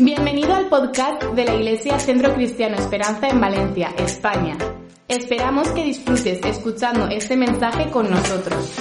Bienvenido al podcast de la Iglesia Centro Cristiano Esperanza en Valencia, España. Esperamos que disfrutes escuchando este mensaje con nosotros.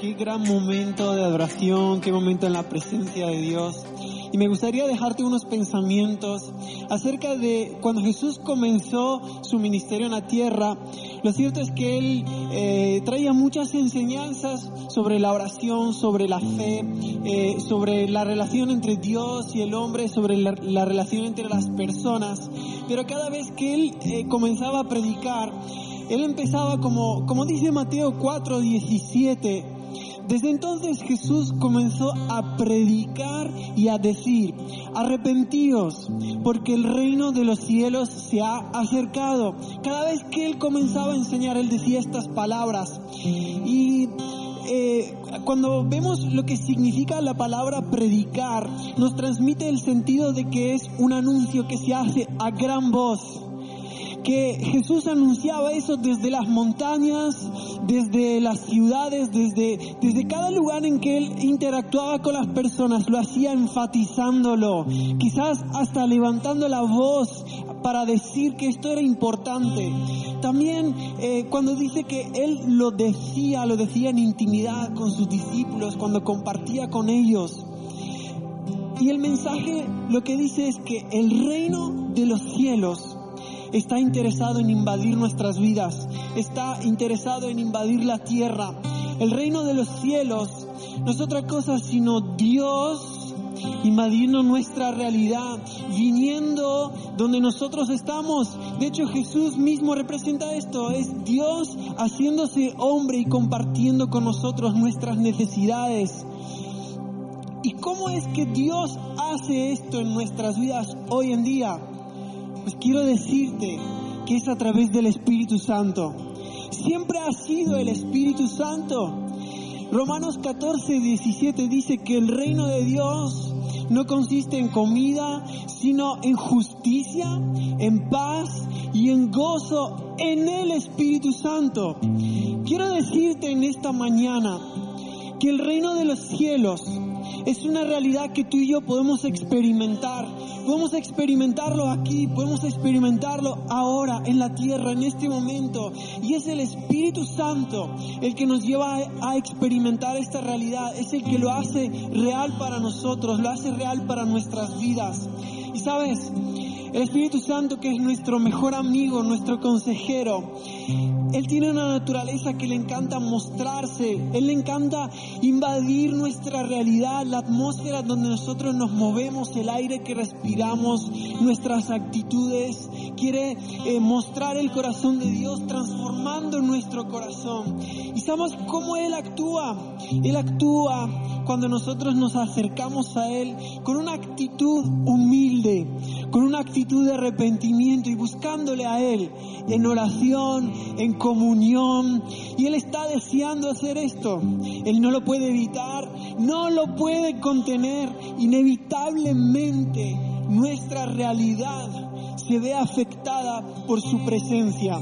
Qué gran momento de adoración, qué momento en la presencia de Dios. Y me gustaría dejarte unos pensamientos acerca de cuando Jesús comenzó su ministerio en la tierra. Lo cierto es que Él eh, traía muchas enseñanzas sobre la oración, sobre la fe, eh, sobre la relación entre Dios y el hombre, sobre la, la relación entre las personas. Pero cada vez que Él eh, comenzaba a predicar, Él empezaba como, como dice Mateo 4, 17, desde entonces Jesús comenzó a predicar y a decir, arrepentíos, porque el reino de los cielos se ha acercado. Cada vez que él comenzaba a enseñar, él decía estas palabras. Y eh, cuando vemos lo que significa la palabra predicar, nos transmite el sentido de que es un anuncio que se hace a gran voz que Jesús anunciaba eso desde las montañas, desde las ciudades, desde, desde cada lugar en que él interactuaba con las personas, lo hacía enfatizándolo, quizás hasta levantando la voz para decir que esto era importante. También eh, cuando dice que él lo decía, lo decía en intimidad con sus discípulos, cuando compartía con ellos. Y el mensaje lo que dice es que el reino de los cielos está interesado en invadir nuestras vidas, está interesado en invadir la tierra. El reino de los cielos no es otra cosa sino Dios invadiendo nuestra realidad, viniendo donde nosotros estamos. De hecho, Jesús mismo representa esto, es Dios haciéndose hombre y compartiendo con nosotros nuestras necesidades. ¿Y cómo es que Dios hace esto en nuestras vidas hoy en día? Pues quiero decirte que es a través del Espíritu Santo. Siempre ha sido el Espíritu Santo. Romanos 14, 17 dice que el reino de Dios no consiste en comida, sino en justicia, en paz y en gozo en el Espíritu Santo. Quiero decirte en esta mañana que el reino de los cielos es una realidad que tú y yo podemos experimentar. Podemos experimentarlo aquí, podemos experimentarlo ahora, en la tierra, en este momento. Y es el Espíritu Santo el que nos lleva a, experimentar esta realidad. Es el que lo hace real para nosotros, lo hace real para nuestras vidas. Y sabes, el Espíritu Santo que es nuestro mejor amigo, nuestro consejero, Él tiene una naturaleza que le encanta mostrarse, Él le encanta invadir nuestra realidad, la atmósfera donde nosotros nos movemos, el aire que respiramos, nuestras actitudes. Quiere eh, mostrar el corazón de Dios transformando nuestro corazón. Y sabemos cómo Él actúa. Él actúa cuando nosotros nos acercamos a Él con una actitud humilde, con una actitud de arrepentimiento y buscándole a Él en oración, en comunión. Y Él está deseando hacer esto. Él no lo puede evitar, no lo puede contener. Inevitablemente nuestra realidad se ve afectada por su presencia.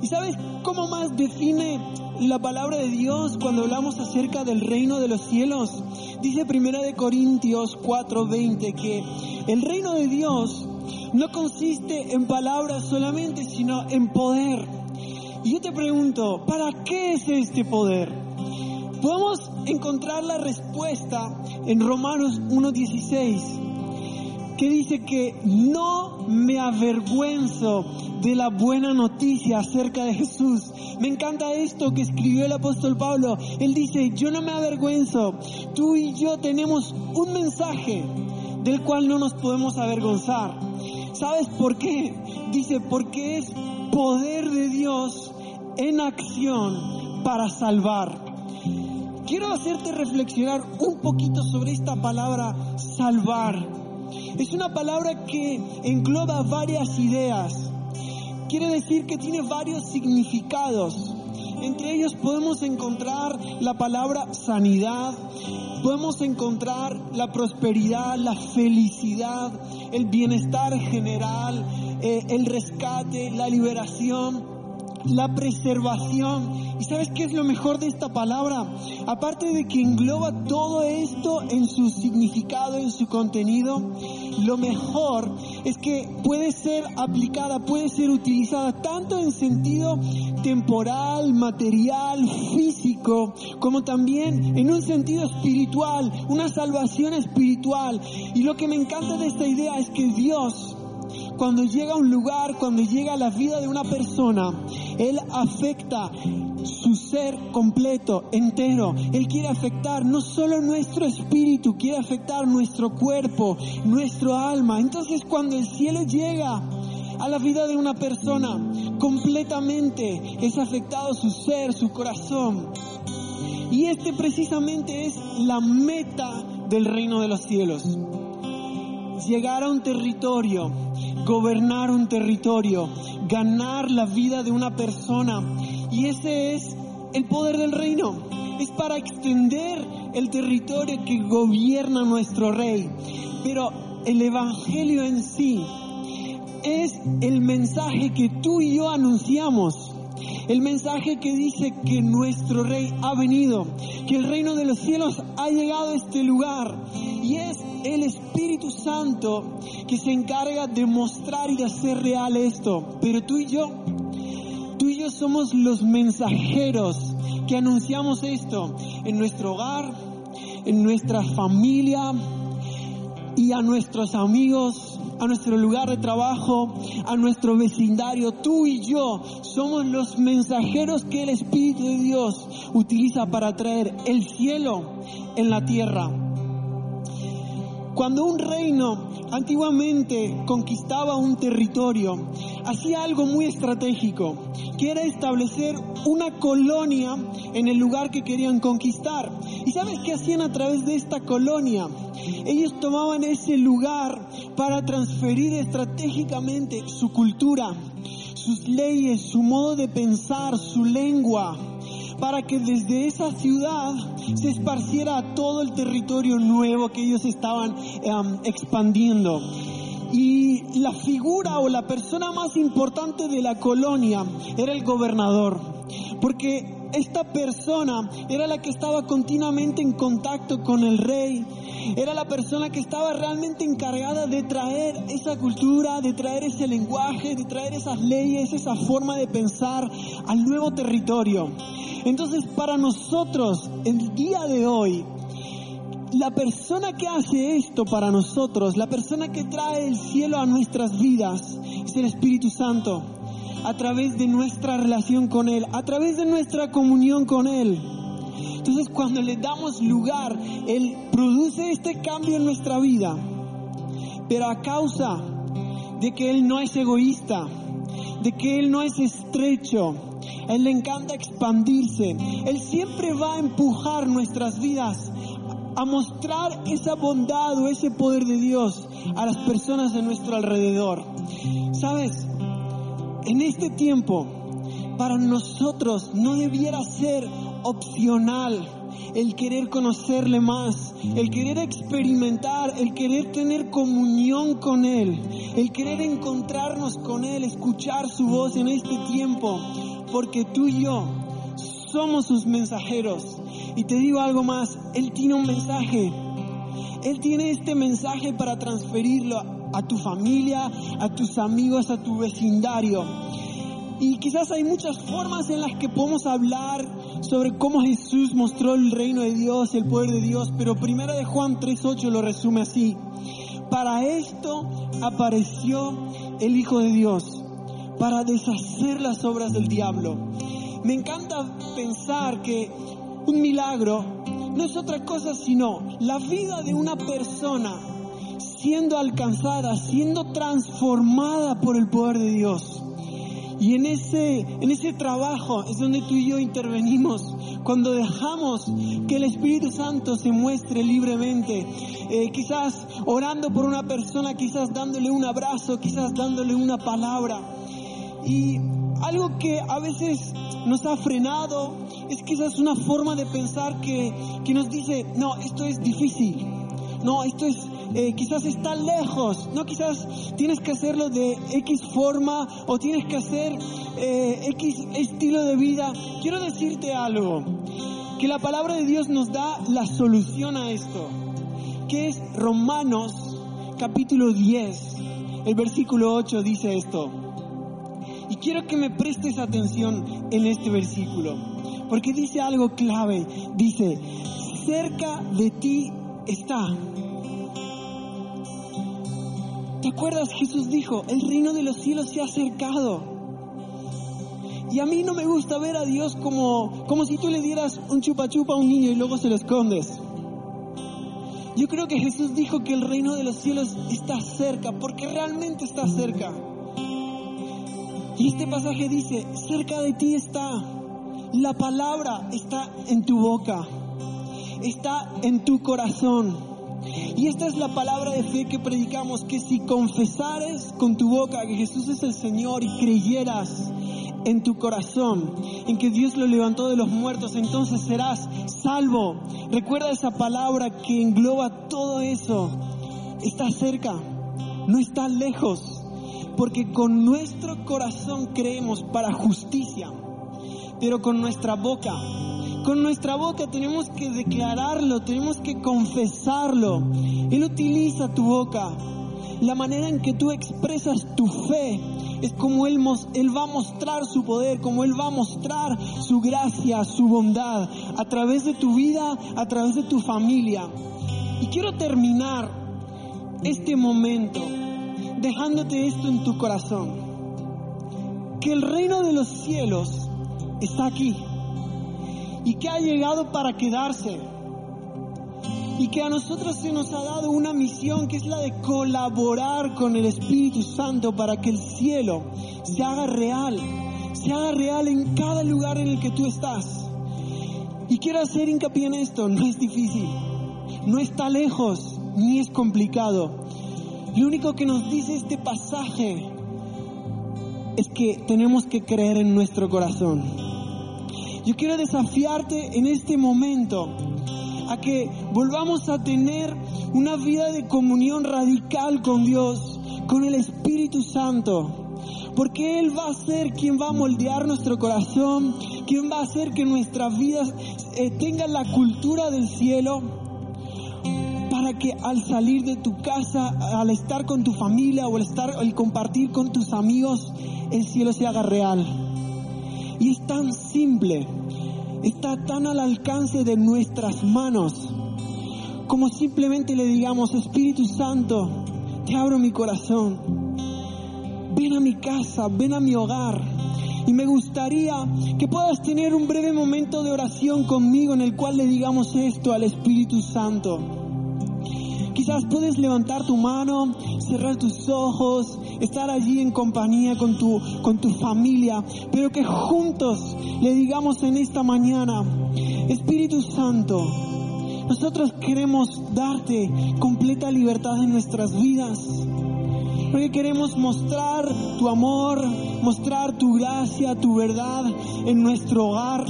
¿Y sabes cómo más define la palabra de Dios cuando hablamos acerca del reino de los cielos? Dice Primera de Corintios 4:20 que el reino de Dios no consiste en palabras solamente, sino en poder. Y yo te pregunto, ¿para qué es este poder? Podemos encontrar la respuesta en Romanos 1:16 que dice que no me avergüenzo de la buena noticia acerca de Jesús. Me encanta esto que escribió el apóstol Pablo. Él dice, yo no me avergüenzo. Tú y yo tenemos un mensaje del cual no nos podemos avergonzar. ¿Sabes por qué? Dice, porque es poder de Dios en acción para salvar. Quiero hacerte reflexionar un poquito sobre esta palabra salvar. Es una palabra que engloba varias ideas. Quiere decir que tiene varios significados. Entre ellos podemos encontrar la palabra sanidad, podemos encontrar la prosperidad, la felicidad, el bienestar general, eh, el rescate, la liberación, la preservación. ¿Y sabes qué es lo mejor de esta palabra? Aparte de que engloba todo esto en su significado, en su contenido, lo mejor es que puede ser aplicada, puede ser utilizada tanto en sentido temporal, material, físico, como también en un sentido espiritual, una salvación espiritual. Y lo que me encanta de esta idea es que Dios cuando llega a un lugar, cuando llega a la vida de una persona, Él afecta su ser completo, entero. Él quiere afectar no solo nuestro espíritu, quiere afectar nuestro cuerpo, nuestro alma. Entonces cuando el cielo llega a la vida de una persona, completamente es afectado su ser, su corazón. Y este precisamente es la meta del reino de los cielos. Llegar a un territorio gobernar un territorio, ganar la vida de una persona. Y ese es el poder del reino. Es para extender el territorio que gobierna nuestro rey. Pero el Evangelio en sí es el mensaje que tú y yo anunciamos. El mensaje que dice que nuestro rey ha venido, que el reino de los cielos ha llegado a este lugar. Y es el Espíritu Santo que se encarga de mostrar y de hacer real esto. Pero tú y yo, tú y yo somos los mensajeros que anunciamos esto en nuestro hogar, en nuestra familia y a nuestros amigos, a nuestro lugar de trabajo, a nuestro vecindario. Tú y yo somos los mensajeros que el Espíritu de Dios utiliza para traer el cielo en la tierra. Cuando un reino antiguamente conquistaba un territorio, hacía algo muy estratégico, que era establecer una colonia en el lugar que querían conquistar. ¿Y sabes qué hacían a través de esta colonia? Ellos tomaban ese lugar para transferir estratégicamente su cultura, sus leyes, su modo de pensar, su lengua, para que desde esa ciudad se esparciera a todo el territorio nuevo que ellos estaban em, expandiendo. Y la figura o la persona más importante de la colonia era el gobernador, porque esta persona era la que estaba continuamente en contacto con el rey, era la persona que estaba realmente encargada de traer esa cultura, de traer ese lenguaje, de traer esas leyes, esa forma de pensar al nuevo territorio. Entonces, para nosotros, el día de hoy, la persona que hace esto para nosotros, la persona que trae el cielo a nuestras vidas, es el Espíritu Santo, a través de nuestra relación con Él, a través de nuestra comunión con Él. Entonces cuando le damos lugar, Él produce este cambio en nuestra vida, pero a causa de que Él no es egoísta, de que Él no es estrecho, él le encanta expandirse. Él siempre va a empujar nuestras vidas a mostrar esa bondad o ese poder de Dios a las personas de nuestro alrededor. ¿Sabes? En este tiempo, para nosotros no debiera ser opcional el querer conocerle más, el querer experimentar, el querer tener comunión con Él, el querer encontrarnos con Él, escuchar su voz en este tiempo porque tú y yo somos sus mensajeros. Y te digo algo más, Él tiene un mensaje. Él tiene este mensaje para transferirlo a tu familia, a tus amigos, a tu vecindario. Y quizás hay muchas formas en las que podemos hablar sobre cómo Jesús mostró el reino de Dios, el poder de Dios, pero primero de Juan 3.8 lo resume así. Para esto apareció el Hijo de Dios para deshacer las obras del diablo. Me encanta pensar que un milagro no es otra cosa sino la vida de una persona siendo alcanzada, siendo transformada por el poder de Dios. Y en ese, en ese trabajo es donde tú y yo intervenimos, cuando dejamos que el Espíritu Santo se muestre libremente, eh, quizás orando por una persona, quizás dándole un abrazo, quizás dándole una palabra. Y algo que a veces nos ha frenado es quizás una forma de pensar que, que nos dice, no, esto es difícil, no, esto es eh, quizás está lejos, no quizás tienes que hacerlo de X forma o tienes que hacer eh, X estilo de vida. Quiero decirte algo, que la palabra de Dios nos da la solución a esto, que es Romanos capítulo 10, el versículo 8 dice esto. Y quiero que me prestes atención en este versículo, porque dice algo clave, dice, cerca de ti está ¿Te acuerdas? Jesús dijo, el reino de los cielos se ha acercado. Y a mí no me gusta ver a Dios como, como si tú le dieras un chupa chupa a un niño y luego se lo escondes. Yo creo que Jesús dijo que el reino de los cielos está cerca, porque realmente está cerca. Y este pasaje dice, cerca de ti está, la palabra está en tu boca, está en tu corazón. Y esta es la palabra de fe que predicamos, que si confesares con tu boca que Jesús es el Señor y creyeras en tu corazón, en que Dios lo levantó de los muertos, entonces serás salvo. Recuerda esa palabra que engloba todo eso. Está cerca, no está lejos, porque con nuestro corazón creemos para justicia, pero con nuestra boca con nuestra boca tenemos que declararlo, tenemos que confesarlo. Él utiliza tu boca. La manera en que tú expresas tu fe es como él, va a mostrar su poder, como Él va a mostrar su gracia, su bondad, a través de tu vida, a través de tu familia. Y quiero terminar este momento dejándote esto en tu corazón. Que el reino de los cielos está aquí y que ha llegado para quedarse. Y que a nosotros se nos ha dado una misión que es la de colaborar con el Espíritu Santo para que el cielo se haga real, se haga real en cada lugar en el que tú estás. Y quiero hacer hincapié en esto, no es difícil, no está lejos, ni es complicado. Lo único que nos dice este pasaje es que tenemos que creer en nuestro corazón yo quiero desafiarte en este momento a que volvamos a tener una vida de comunión radical con Dios, con el Espíritu Santo. Porque Él va a ser quien va a moldear nuestro corazón, quien va a hacer que nuestras vidas eh, tengan la cultura del cielo, para que al salir de tu casa, al estar con tu familia o al estar, al compartir con tus amigos, el cielo se haga real. Y es tan simple, está tan al alcance de nuestras manos, como simplemente le digamos, Espíritu Santo, te abro mi corazón, ven a mi casa, ven a mi hogar. Y me gustaría que puedas tener un breve momento de oración conmigo en el cual le digamos esto al Espíritu Santo. Quizás puedes levantar tu mano, cerrar tus ojos estar allí en compañía con tu, con tu familia, pero que juntos le digamos en esta mañana, Espíritu Santo, nosotros queremos darte completa libertad en nuestras vidas. Porque queremos mostrar tu amor, mostrar tu gracia, tu verdad en nuestro hogar.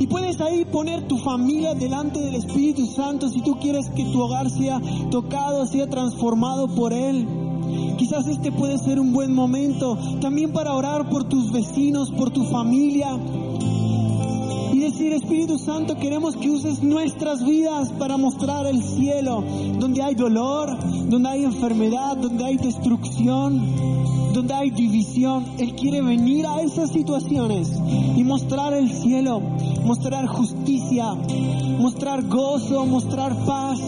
Y puedes ahí poner tu familia delante del Espíritu Santo si tú quieres que tu hogar sea tocado, sea transformado por Él. Quizás este puede ser un buen momento también para orar por tus vecinos, por tu familia. Y decir, Espíritu Santo, queremos que uses nuestras vidas para mostrar el cielo, donde hay dolor, donde hay enfermedad, donde hay destrucción, donde hay división. Él quiere venir a esas situaciones y mostrar el cielo, mostrar justicia, mostrar gozo, mostrar paz.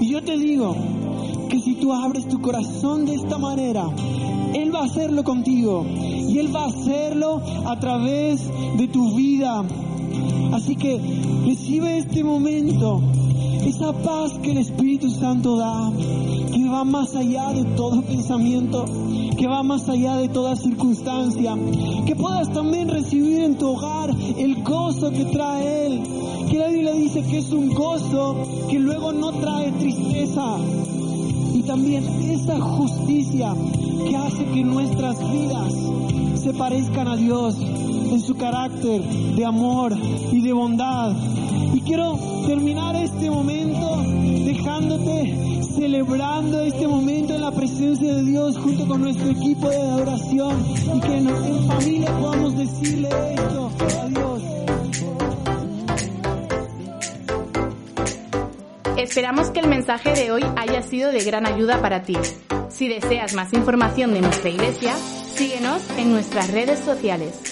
Y yo te digo, que si tú abres tu corazón de esta manera, Él va a hacerlo contigo y Él va a hacerlo a través de tu vida. Así que recibe este momento, esa paz que el Espíritu Santo da, que va más allá de todo pensamiento, que va más allá de toda circunstancia. Que puedas también recibir en tu hogar el gozo que trae Él. Que la Biblia dice que es un gozo que luego no trae tristeza. Y también esa justicia que hace que nuestras vidas se parezcan a Dios en su carácter de amor y de bondad. Y quiero terminar este momento dejándote celebrando este momento en la presencia de Dios junto con nuestro equipo de adoración y que en familia podamos decirle esto a. Esperamos que el mensaje de hoy haya sido de gran ayuda para ti. Si deseas más información de nuestra iglesia, síguenos en nuestras redes sociales.